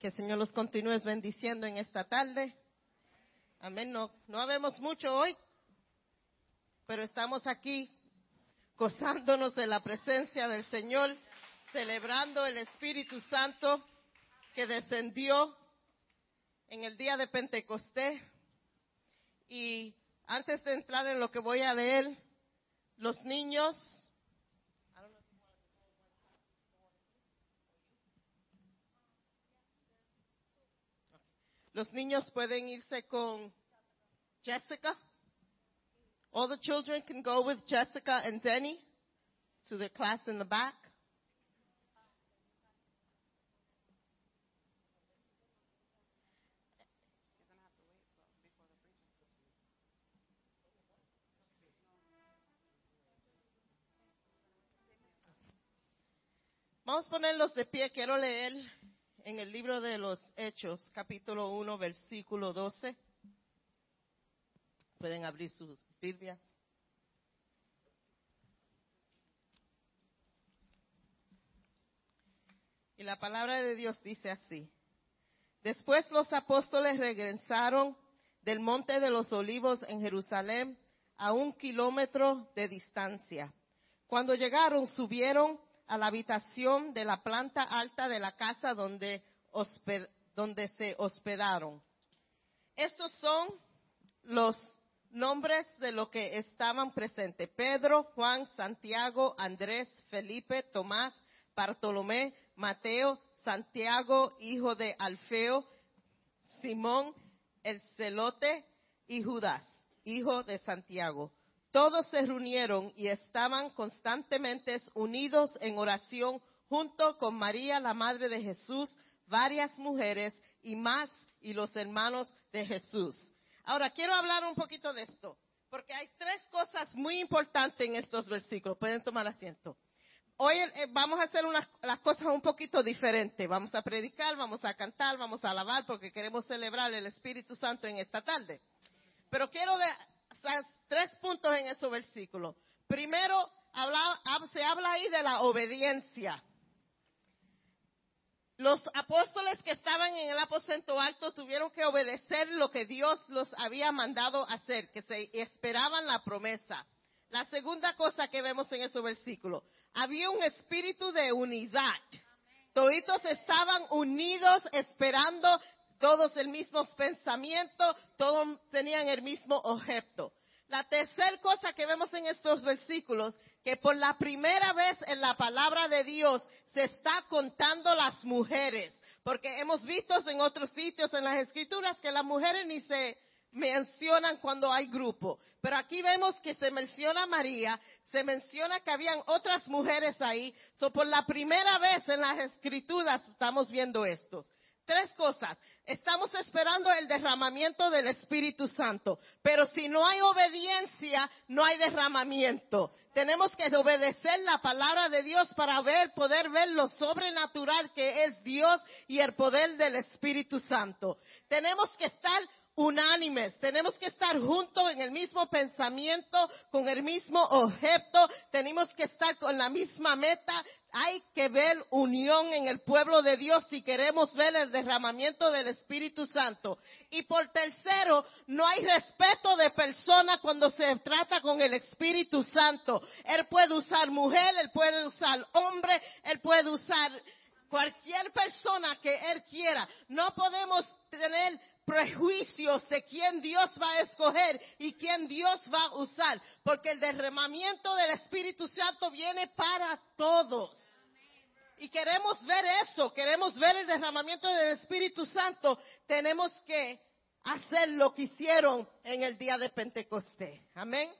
Que el Señor los continúe bendiciendo en esta tarde. Amén. No, no habemos mucho hoy, pero estamos aquí gozándonos de la presencia del Señor, celebrando el Espíritu Santo que descendió en el día de Pentecostés. Y antes de entrar en lo que voy a leer, los niños Los niños pueden irse con Jessica. All the children can go with Jessica and Denny to the class in the back. Vamos a ponerlos de pie. Quiero leer en el libro de los Hechos, capítulo 1, versículo 12. Pueden abrir sus Biblias. Y la palabra de Dios dice así. Después los apóstoles regresaron del monte de los olivos en Jerusalén a un kilómetro de distancia. Cuando llegaron, subieron a la habitación de la planta alta de la casa donde, donde se hospedaron. Estos son los nombres de los que estaban presentes. Pedro, Juan, Santiago, Andrés, Felipe, Tomás, Bartolomé, Mateo, Santiago, hijo de Alfeo, Simón, el celote y Judas, hijo de Santiago. Todos se reunieron y estaban constantemente unidos en oración junto con María, la madre de Jesús, varias mujeres y más y los hermanos de Jesús. Ahora, quiero hablar un poquito de esto, porque hay tres cosas muy importantes en estos versículos. Pueden tomar asiento. Hoy eh, vamos a hacer unas, las cosas un poquito diferentes. Vamos a predicar, vamos a cantar, vamos a alabar, porque queremos celebrar el Espíritu Santo en esta tarde. Pero quiero de, tres puntos en ese versículo. Primero, se habla ahí de la obediencia. Los apóstoles que estaban en el aposento alto tuvieron que obedecer lo que Dios los había mandado hacer, que se esperaban la promesa. La segunda cosa que vemos en ese versículo, había un espíritu de unidad. Toditos estaban unidos esperando todos el mismo pensamiento, todos tenían el mismo objeto. La tercera cosa que vemos en estos versículos, que por la primera vez en la palabra de Dios se está contando las mujeres, porque hemos visto en otros sitios en las escrituras que las mujeres ni se mencionan cuando hay grupo, pero aquí vemos que se menciona María, se menciona que habían otras mujeres ahí, so por la primera vez en las escrituras estamos viendo estos. Tres cosas. Estamos esperando el derramamiento del Espíritu Santo, pero si no hay obediencia, no hay derramamiento. Tenemos que obedecer la palabra de Dios para ver, poder ver lo sobrenatural que es Dios y el poder del Espíritu Santo. Tenemos que estar unánimes, tenemos que estar juntos en el mismo pensamiento, con el mismo objeto, tenemos que estar con la misma meta, hay que ver unión en el pueblo de Dios si queremos ver el derramamiento del Espíritu Santo. Y por tercero, no hay respeto de persona cuando se trata con el Espíritu Santo. Él puede usar mujer, él puede usar hombre, él puede usar cualquier persona que él quiera. No podemos tener prejuicios de quién Dios va a escoger y quién Dios va a usar, porque el derramamiento del Espíritu Santo viene para todos. Y queremos ver eso, queremos ver el derramamiento del Espíritu Santo, tenemos que hacer lo que hicieron en el día de Pentecostés. Amén.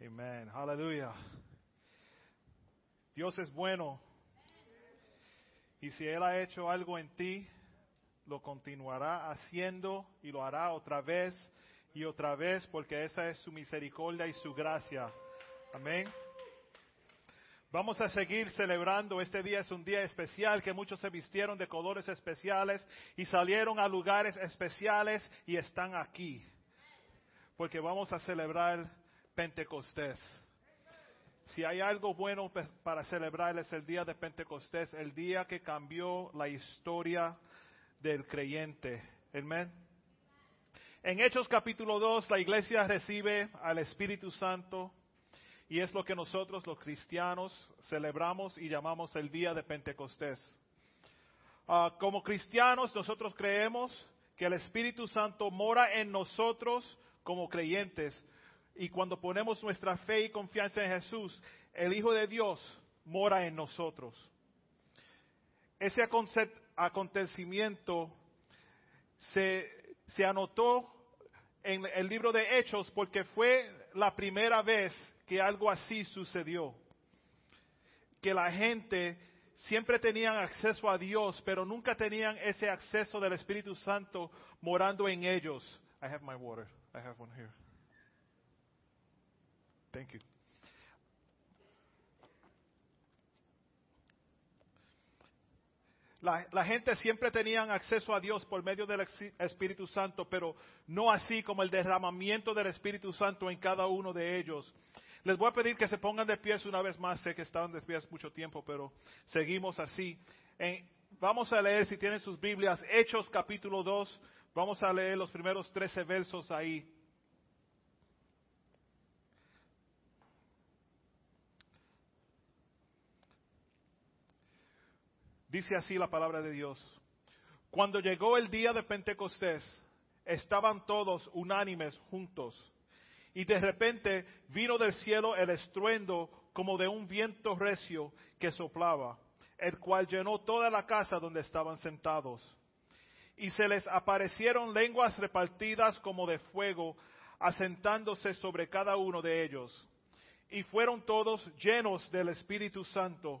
Amén, aleluya. Dios es bueno. Y si Él ha hecho algo en ti, lo continuará haciendo y lo hará otra vez y otra vez porque esa es su misericordia y su gracia. Amén. Vamos a seguir celebrando. Este día es un día especial que muchos se vistieron de colores especiales y salieron a lugares especiales y están aquí. Porque vamos a celebrar Pentecostés. Si hay algo bueno para celebrar es el día de Pentecostés, el día que cambió la historia del creyente. Amén. En Hechos capítulo 2, la iglesia recibe al Espíritu Santo y es lo que nosotros los cristianos celebramos y llamamos el día de Pentecostés. Ah, como cristianos nosotros creemos que el Espíritu Santo mora en nosotros como creyentes y cuando ponemos nuestra fe y confianza en Jesús, el Hijo de Dios mora en nosotros. Ese acontecimiento se, se anotó en el libro de Hechos porque fue la primera vez que algo así sucedió. Que la gente siempre tenían acceso a Dios, pero nunca tenían ese acceso del Espíritu Santo morando en ellos. I have my water. I have one here. Thank you. La, gente siempre tenían acceso a Dios por medio del Espíritu Santo, pero no así como el derramamiento del Espíritu Santo en cada uno de ellos. Les voy a pedir que se pongan de pies una vez más. Sé que estaban de pies mucho tiempo, pero seguimos así. vamos a leer, si tienen sus Biblias, Hechos capítulo 2. Vamos a leer los primeros 13 versos ahí. Dice así la palabra de Dios. Cuando llegó el día de Pentecostés, estaban todos unánimes juntos. Y de repente vino del cielo el estruendo como de un viento recio que soplaba, el cual llenó toda la casa donde estaban sentados. Y se les aparecieron lenguas repartidas como de fuego, asentándose sobre cada uno de ellos. Y fueron todos llenos del Espíritu Santo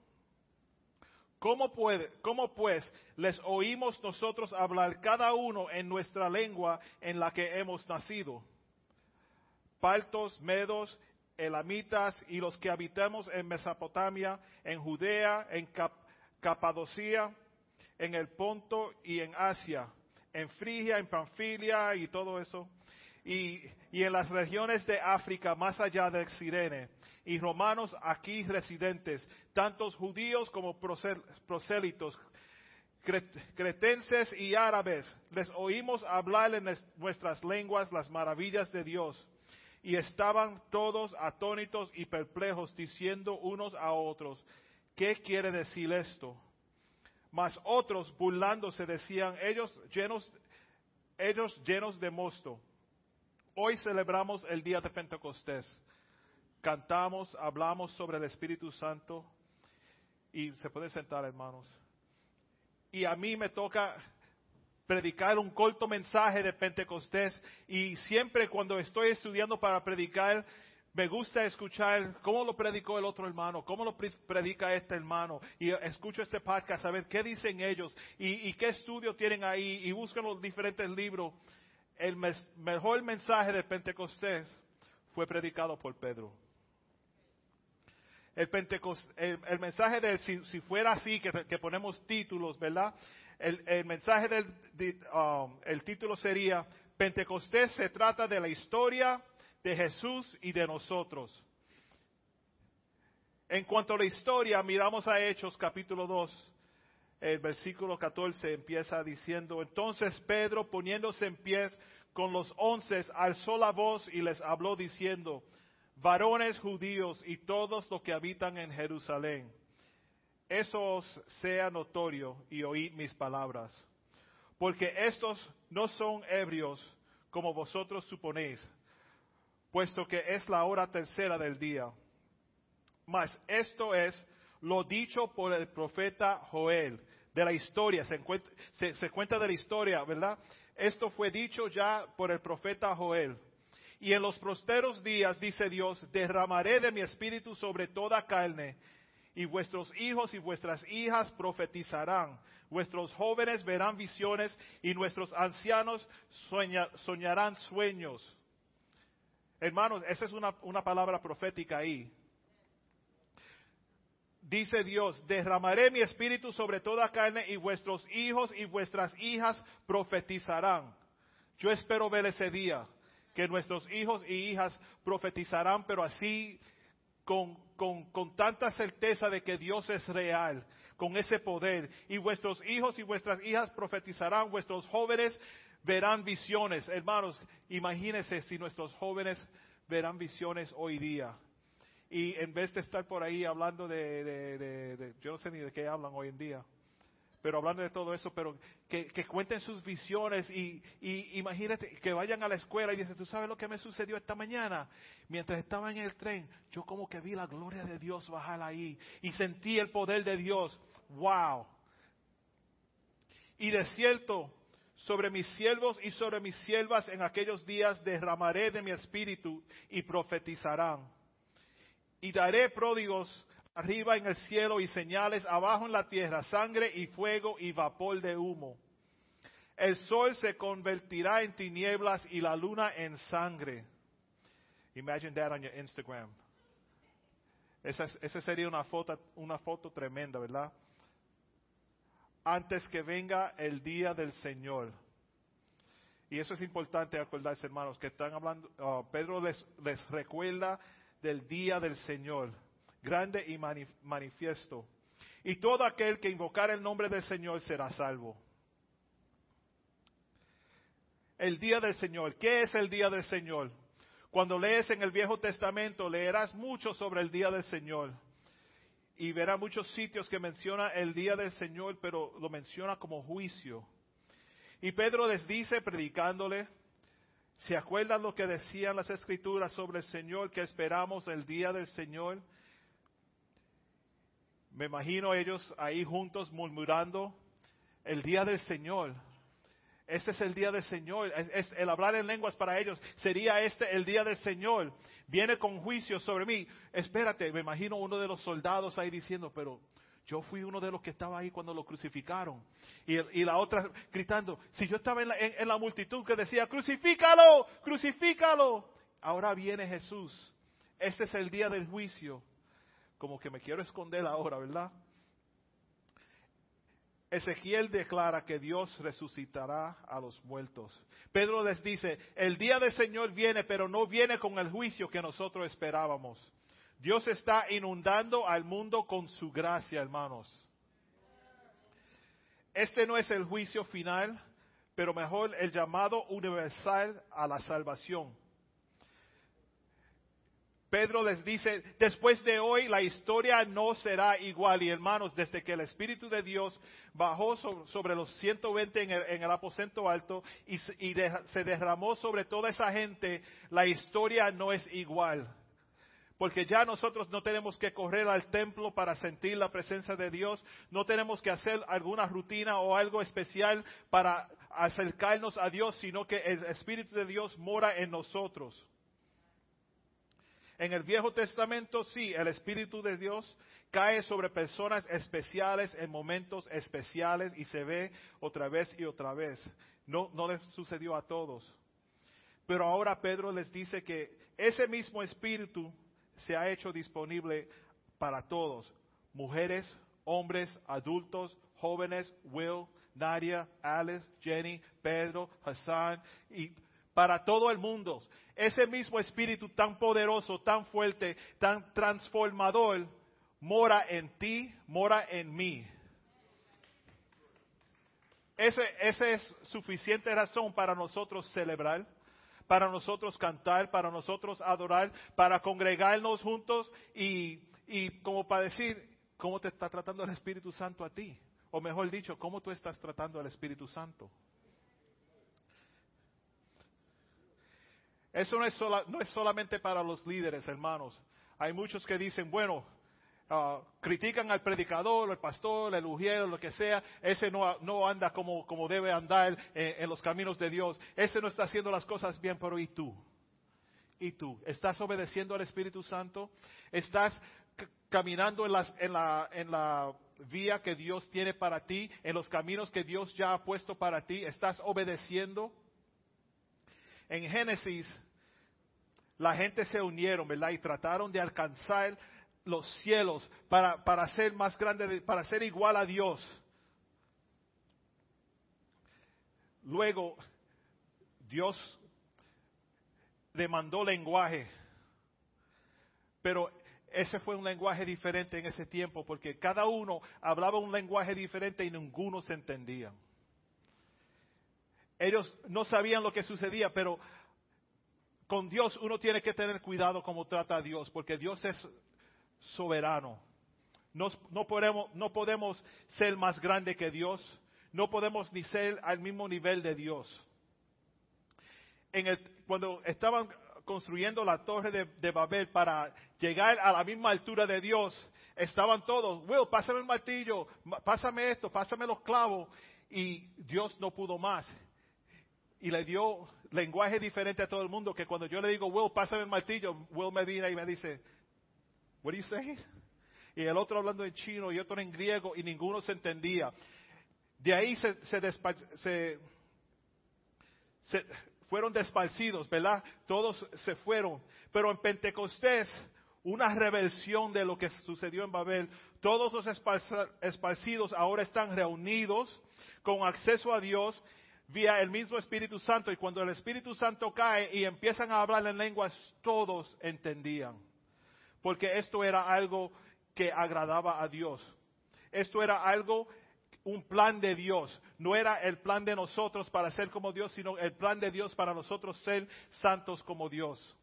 ¿Cómo, puede, ¿Cómo pues les oímos nosotros hablar cada uno en nuestra lengua en la que hemos nacido? Paltos, medos, elamitas y los que habitamos en Mesopotamia, en Judea, en Capadocia, en el Ponto y en Asia, en Frigia, en Panfilia y todo eso, y, en las regiones de África más allá del Sirene y romanos aquí residentes, tantos judíos como prosélitos, cretenses y árabes, les oímos hablar en nuestras lenguas las maravillas de Dios. Y estaban todos atónitos y perplejos, diciendo unos a otros, ¿qué quiere decir esto? Mas otros, burlándose, decían, ellos llenos, ellos llenos de mosto. Hoy celebramos el día de Pentecostés cantamos, hablamos sobre el Espíritu Santo y se puede sentar, hermanos. Y a mí me toca predicar un corto mensaje de Pentecostés y siempre cuando estoy estudiando para predicar, me gusta escuchar cómo lo predicó el otro hermano, cómo lo predica este hermano. Y escucho este podcast, a ver qué dicen ellos y, qué estudio tienen ahí y buscan los diferentes libros. El mejor mensaje de Pentecostés fue predicado por Pedro el, el, mensaje de si, fuera así, que, ponemos títulos, ¿verdad? El, mensaje del um, el título sería, Pentecostés se trata de la historia de Jesús y de nosotros. En cuanto a la historia, miramos a Hechos capítulo 2, el versículo 14 empieza diciendo, entonces Pedro poniéndose en pie con los once, alzó la voz y les habló diciendo, varones judíos y todos los que habitan en Jerusalén, eso os sea notorio y oíd mis palabras, porque estos no son ebrios como vosotros suponéis, puesto que es la hora tercera del día. Mas esto es lo dicho por el profeta Joel, de la historia, se, se cuenta de la historia, ¿verdad? Esto fue dicho ya por el profeta Joel y en los prosteros días, dice Dios, derramaré de mi espíritu sobre toda carne, y vuestros hijos y vuestras hijas profetizarán. Vuestros jóvenes verán visiones y nuestros ancianos soñarán sueños. Hermanos, esa es una, una palabra profética ahí. Dice Dios, derramaré mi espíritu sobre toda carne y vuestros hijos y vuestras hijas profetizarán. Yo espero ver ese día, que nuestros hijos y hijas profetizarán, pero así con, con, tanta certeza de que Dios es real, con ese poder. Y vuestros hijos y vuestras hijas profetizarán, vuestros jóvenes verán visiones. Hermanos, imagínense si nuestros jóvenes verán visiones hoy día. Y en vez de estar por ahí hablando de, de yo no sé ni de qué hablan hoy en día pero hablando de todo eso, pero que, cuenten sus visiones y, imagínate que vayan a la escuela y dicen, ¿tú sabes lo que me sucedió esta mañana? Mientras estaba en el tren, yo como que vi la gloria de Dios bajar ahí y sentí el poder de Dios. ¡Wow! Y de cierto, sobre mis siervos y sobre mis siervas en aquellos días derramaré de mi espíritu y profetizarán. Y daré pródigos arriba en el cielo y señales abajo en la tierra, sangre y fuego y vapor de humo. El sol se convertirá en tinieblas y la luna en sangre. Imagine that on your Instagram. Esa, sería una foto, una foto tremenda, ¿verdad? Antes que venga el día del Señor. Y eso es importante acordarse, hermanos, que están hablando, oh, Pedro les recuerda del día del Señor grande y manifiesto. Y todo aquel que invocar el nombre del Señor será salvo. El día del Señor. ¿Qué es el día del Señor? Cuando lees en el Viejo Testamento, leerás mucho sobre el día del Señor. Y verás muchos sitios que menciona el día del Señor, pero lo menciona como juicio. Y Pedro les dice, predicándole, ¿se acuerdan lo que decían las escrituras sobre el Señor que esperamos el día del Señor? Me imagino ellos ahí juntos murmurando el día del Señor. Este es el día del Señor. Es, el hablar en lenguas para ellos sería este el día del Señor. Viene con juicio sobre mí. Espérate, me imagino uno de los soldados ahí diciendo, pero yo fui uno de los que estaba ahí cuando lo crucificaron. Y, la otra gritando, si yo estaba en la, en la multitud que decía, crucifícalo, crucifícalo. Ahora viene Jesús. Este es el día del juicio como que me quiero esconder ahora, ¿verdad? Ezequiel declara que Dios resucitará a los muertos. Pedro les dice, el día del Señor viene, pero no viene con el juicio que nosotros esperábamos. Dios está inundando al mundo con su gracia, hermanos. Este no es el juicio final, pero mejor el llamado universal a la salvación. Pedro les dice, después de hoy la historia no será igual. Y hermanos, desde que el Espíritu de Dios bajó sobre, los 120 en el, en el aposento alto y, se derramó sobre toda esa gente, la historia no es igual. Porque ya nosotros no tenemos que correr al templo para sentir la presencia de Dios, no tenemos que hacer alguna rutina o algo especial para acercarnos a Dios, sino que el Espíritu de Dios mora en nosotros. En el Viejo Testamento sí, el Espíritu de Dios cae sobre personas especiales en momentos especiales y se ve otra vez y otra vez. No, no les sucedió a todos. Pero ahora Pedro les dice que ese mismo Espíritu se ha hecho disponible para todos. Mujeres, hombres, adultos, jóvenes, Will, Nadia, Alice, Jenny, Pedro, Hassan y para todo el mundo. Ese mismo espíritu tan poderoso, tan fuerte, tan transformador, mora en ti, mora en mí. Ese es suficiente razón para nosotros celebrar, para nosotros cantar, para nosotros adorar, para congregarnos juntos y, y como para decir, ¿cómo te está tratando el Espíritu Santo a ti? O mejor dicho, ¿cómo tú estás tratando al Espíritu Santo? Eso no es, no es solamente para los líderes, hermanos. Hay muchos que dicen, bueno, ah, critican al predicador, al pastor, el ujiero, lo que sea. Ese no, no anda como, como debe andar en, en los caminos de Dios. Ese no está haciendo las cosas bien, pero ¿y tú? y tú? ¿Estás obedeciendo al Espíritu Santo? ¿Estás caminando en, las- en la, en la vía que Dios tiene para ti, en los caminos que Dios ya ha puesto para ti? ¿Estás obedeciendo? En Génesis, la gente se unieron, ¿verdad? Y trataron de alcanzar los cielos para, para ser más grande, de- para ser igual a Dios. Luego, Dios le mandó lenguaje, pero ese fue un lenguaje diferente en ese tiempo, porque cada uno hablaba un lenguaje diferente y ninguno se entendía. Ellos no sabían lo que sucedía, pero con Dios uno tiene que tener cuidado como trata a Dios, porque Dios es soberano. Nos- no, podemos, no podemos ser más grande que Dios, no podemos ni ser al mismo nivel de Dios. En el- cuando estaban construyendo la torre de, de Babel para llegar a la misma altura de Dios, estaban todos, Will, pásame el martillo, ma- pásame esto, pásame los clavos, y Dios no pudo más y le dio lenguaje diferente a todo el mundo que cuando yo le digo, Will, pásame el martillo, Will me viene y me dice, what are you saying? Y el otro hablando en chino y otro en griego y ninguno se entendía. De ahí se, se, fueron desparcidos, ¿verdad? Todos se fueron. Pero en Pentecostés, una reversión de lo que sucedió en Babel, todos los esparcidos ahora están reunidos con acceso a Dios vía el mismo Espíritu Santo. Y cuando el Espíritu Santo cae y empiezan a hablar en lenguas, todos entendían. Porque esto era algo que agradaba a Dios. Esto era algo, un plan de Dios. No era el plan de nosotros para ser como Dios, sino el plan de Dios para nosotros ser santos como Dios.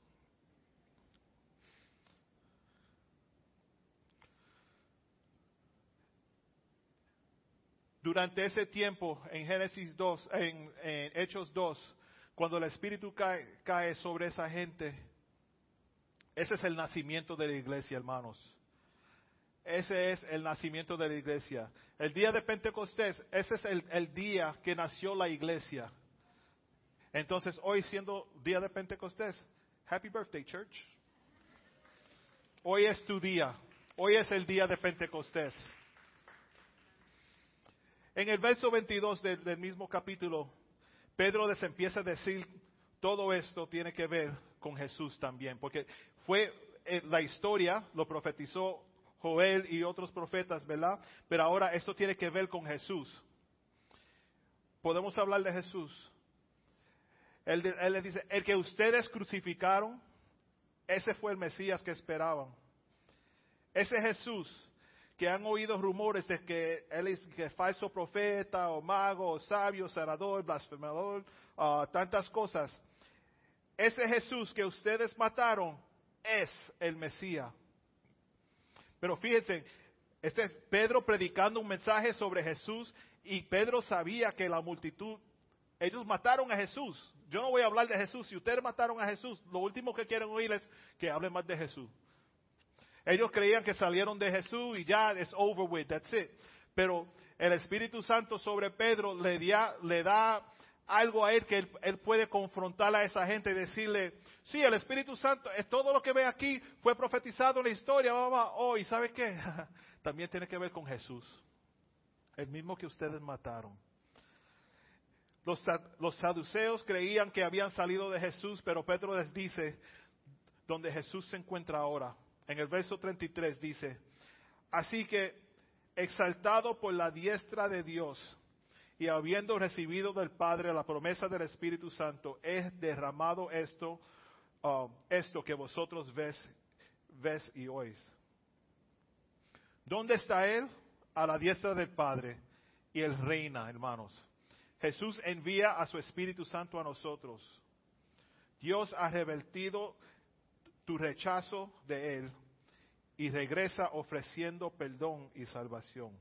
Durante ese tiempo, en Génesis 2, en, en Hechos 2, cuando el Espíritu cae, cae sobre esa gente, ese es el nacimiento de la iglesia, hermanos. Ese es el nacimiento de la iglesia. El día de Pentecostés, ese es el, el día que nació la iglesia. Entonces, hoy siendo día de Pentecostés, Happy Birthday, Church. Hoy es tu día. Hoy es el día de Pentecostés. En el verso 22 del, mismo capítulo, Pedro les empieza a decir, todo esto tiene que ver con Jesús también, porque fue eh, la historia, lo profetizó Joel y otros profetas, ¿verdad? Pero ahora esto tiene que ver con Jesús. Podemos hablar de Jesús. Él, de- él le dice, el que ustedes crucificaron, ese fue el Mesías que esperaban. Ese Jesús que han oído rumores de que él es falso profeta o mago o sabio, sanador, blasfemador, ah, tantas cosas. Ese Jesús que ustedes mataron es el Mesías. Pero fíjense, este es Pedro predicando un mensaje sobre Jesús y Pedro sabía que la multitud, ellos mataron a Jesús. Yo no voy a hablar de Jesús. Si ustedes mataron a Jesús, lo último que quieren oír es que hable más de Jesús. Ellos creían que salieron de Jesús y ya es over with, that's it. Pero el Espíritu Santo sobre Pedro le, da algo a él que él, puede confrontar a esa gente y decirle, sí, el Espíritu Santo, es todo lo que ve aquí fue profetizado en la historia, mamá. Oh, ¿y sabe qué? También tiene que ver con Jesús, el mismo que ustedes mataron. Los, los saduceos creían que habían salido de Jesús, pero Pedro les dice, donde Jesús se encuentra ahora. En el verso 33 dice, así que exaltado por la diestra de Dios y habiendo recibido del Padre la promesa del Espíritu Santo, es derramado esto, uh, esto que vosotros ves, ves y oís. ¿Dónde está Él? A la diestra del Padre y Él reina, hermanos. Jesús envía a su Espíritu Santo a nosotros. Dios ha revertido tu rechazo de Él y regresa ofreciendo perdón y salvación.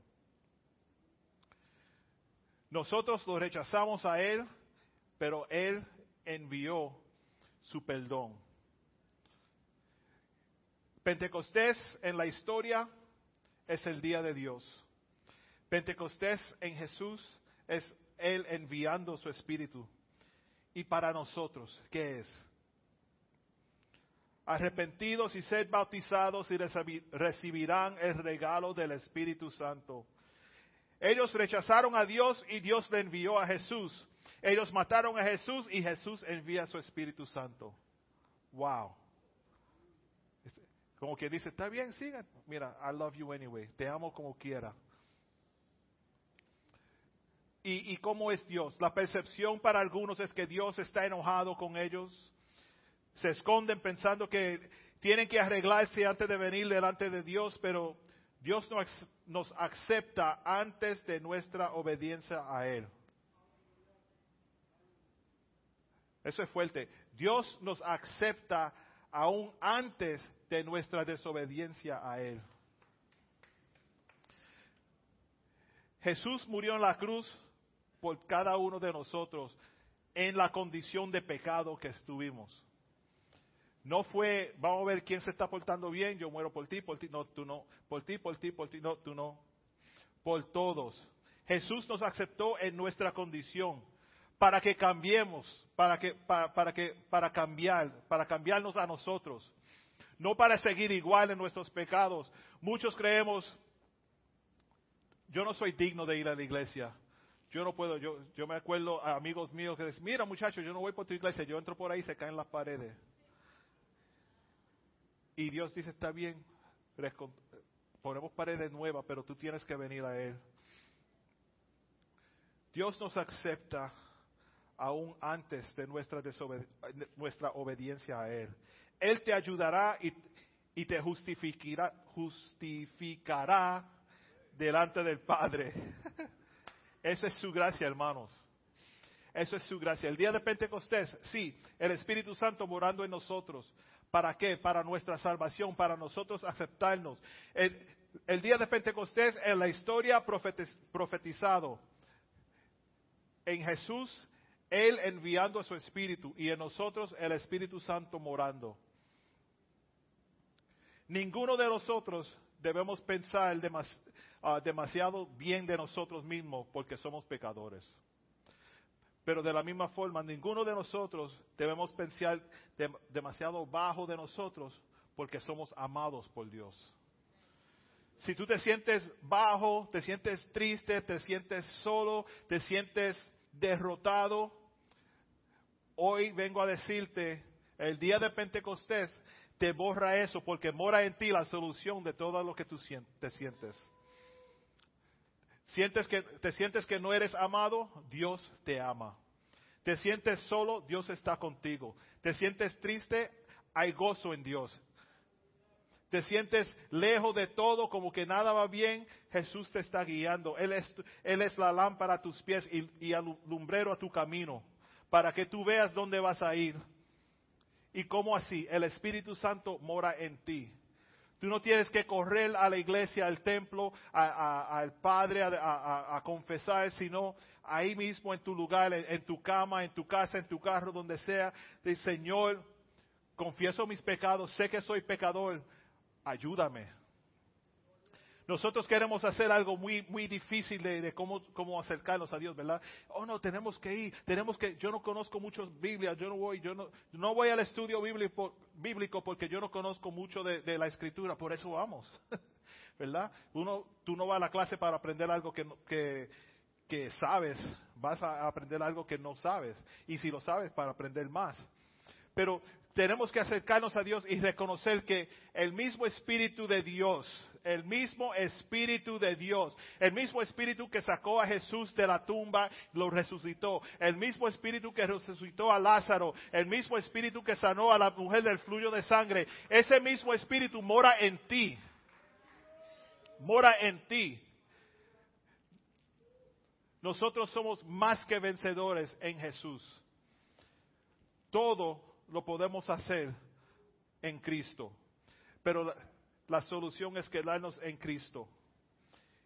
Nosotros lo rechazamos a Él, pero Él envió su perdón. Pentecostés en la historia es el día de Dios. Pentecostés en Jesús es Él enviando su Espíritu. Y para nosotros, ¿qué es? Arrepentidos y sed bautizados y recibi- recibirán el regalo del Espíritu Santo. Ellos rechazaron a Dios y Dios le envió a Jesús. Ellos mataron a Jesús y Jesús envía su Espíritu Santo. Wow. Como que dice, está bien, sigan. Mira, I love you anyway. Te amo como quiera. ¿Y, ¿Y cómo es Dios? La percepción para algunos es que Dios está enojado con ellos. Se esconden pensando que tienen que arreglarse antes de venir delante de Dios, pero Dios nos, acepta antes de nuestra obediencia a Él. Eso es fuerte. Dios nos acepta aún antes de nuestra desobediencia a Él. Jesús murió en la cruz por cada uno de nosotros en la condición de pecado que estuvimos. No fue, vamos a ver quién se está portando bien, yo muero por ti, por ti, no, tú no, por ti, por ti, por ti, no, tú no, por todos. Jesús nos aceptó en nuestra condición para que cambiemos, para que, para, para que, para cambiar, para cambiarnos a nosotros, no para seguir igual en nuestros pecados. Muchos creemos, yo no soy digno de ir a la iglesia. Yo no puedo, yo, yo me acuerdo a amigos míos que dicen, mira muchachos, yo no voy por tu iglesia, yo entro por ahí y se caen las paredes. Y Dios dice, está bien, ponemos paredes nuevas, pero tú tienes que venir a Él. Dios nos acepta aún antes de nuestra, desobed- nuestra obediencia a Él. Él te ayudará y, y te justificará, justificará delante del Padre. Esa es su gracia, hermanos. Eso es su gracia. El día de Pentecostés, sí, el Espíritu Santo morando en nosotros. ¿Para qué? Para nuestra salvación, para nosotros aceptarnos. El, día de Pentecostés en la historia profetiz- profetizado. En Jesús, Él enviando a su Espíritu y en nosotros el Espíritu Santo morando. Ninguno de nosotros debemos pensar ah, demasiado bien de nosotros mismos porque somos pecadores. Pero de la misma forma, ninguno de nosotros debemos pensar dem- demasiado bajo de nosotros porque somos amados por Dios. Si tú te sientes bajo, te sientes triste, te sientes solo, te sientes derrotado, hoy vengo a decirte, el día de Pentecostés te borra eso porque mora en ti la solución de todo lo que tú te sientes. Sientes que, te sientes que no eres amado, Dios te ama. Te sientes solo, Dios está contigo. Te sientes triste, hay gozo en Dios. Te sientes lejos de todo, como que nada va bien, Jesús te está guiando. Él es, Él es la lámpara a tus pies y, y alumbrero a tu camino, para que tú veas dónde vas a ir. Y cómo así, el Espíritu Santo mora en ti. Tú no tienes que correr a la iglesia, al templo, al Padre a, confesar, sino ahí mismo en tu lugar, en, en tu cama, en tu casa, en tu carro, donde sea. Dice, Señor, confieso mis pecados, sé que soy pecador, ayúdame. Nosotros queremos hacer algo muy, muy difícil de, cómo, cómo acercarnos a Dios, ¿verdad? Oh, no, tenemos que ir, tenemos que, yo no conozco muchos Biblias, yo no voy, yo no, no voy al estudio bíblico, porque yo no conozco mucho de, de la escritura, por eso vamos, ¿verdad? Uno, tú no vas a la clase para aprender algo que, que, que sabes, vas a aprender algo que no sabes, y si lo sabes, para aprender más. Pero tenemos que acercarnos a Dios y reconocer que el mismo Espíritu de Dios, el mismo Espíritu de Dios, el mismo Espíritu que sacó a Jesús de la tumba, lo resucitó, el mismo Espíritu que resucitó a Lázaro, el mismo Espíritu que sanó a la mujer del fluyo de sangre, ese mismo Espíritu mora en ti, mora en ti. Nosotros somos más que vencedores en Jesús. Todo lo podemos hacer en Cristo. Pero la, solución es quedarnos en Cristo.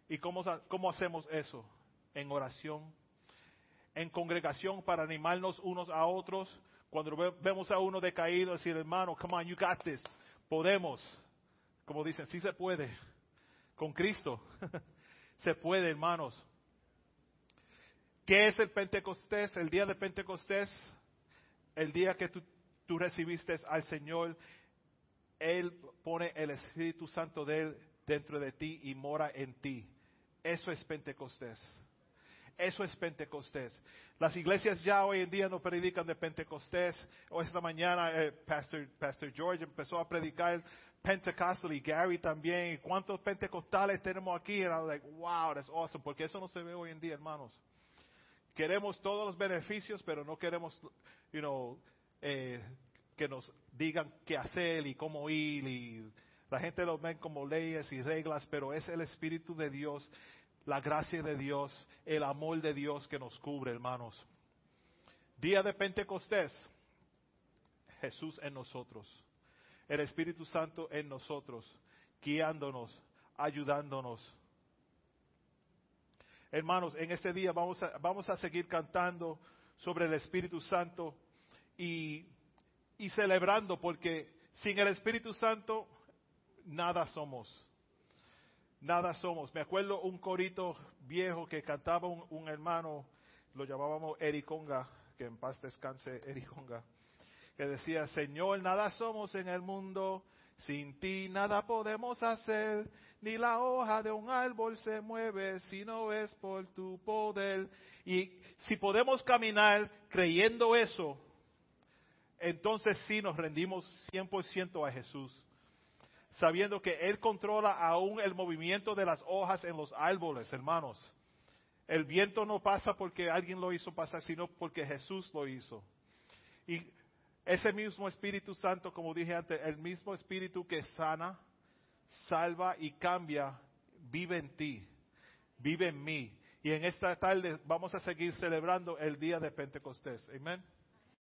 ¿Y cómo, cómo hacemos eso? En oración, en congregación para animarnos unos a otros. Cuando ve- vemos a uno decaído, decir, hermano, come on, you got this. Podemos. Como dicen, sí se puede. Con Cristo. se puede, hermanos. ¿Qué es el Pentecostés? El día de Pentecostés el día que tú, tú recibiste al Señor, Él pone el Espíritu Santo de Él dentro de ti y mora en ti. Eso es Pentecostés. Eso es Pentecostés. Las iglesias ya hoy en día no predican de Pentecostés. O esta mañana eh, Pastor, Pastor George empezó a predicar Pentecostal y Gary también. ¿Cuántos pentecostales tenemos aquí? Y I was like, wow, that's awesome. Porque eso no se ve hoy en día, hermanos. Queremos todos los beneficios, pero no queremos, you know, eh, que nos digan qué hacer y cómo ir. Y la gente lo ven como leyes y reglas, pero es el Espíritu de Dios, la gracia de Dios, el amor de Dios que nos cubre, hermanos. Día de Pentecostés, Jesús en nosotros el Espíritu Santo en nosotros, guiándonos, ayudándonos. Hermanos, en este día vamos a, vamos a seguir cantando sobre el Espíritu Santo y, celebrando, porque sin el Espíritu Santo nada somos. Nada somos. Me acuerdo un corito viejo que cantaba un, un hermano, lo llamábamos Ericonga, que en paz descanse Ericonga que decía, Señor, nada somos en el mundo, sin ti nada podemos hacer, ni la hoja de un árbol se mueve si no es por tu poder. Y si podemos caminar creyendo eso, entonces sí nos rendimos 100% a Jesús, sabiendo que Él controla aún el movimiento de las hojas en los árboles, hermanos. El viento no pasa porque alguien lo hizo pasar, sino porque Jesús lo hizo. Y ese mismo Espíritu Santo, como dije antes, el mismo Espíritu que sana, salva y cambia, vive en ti, vive en mí. Y en esta tarde vamos a seguir celebrando el día de Pentecostés. Amén.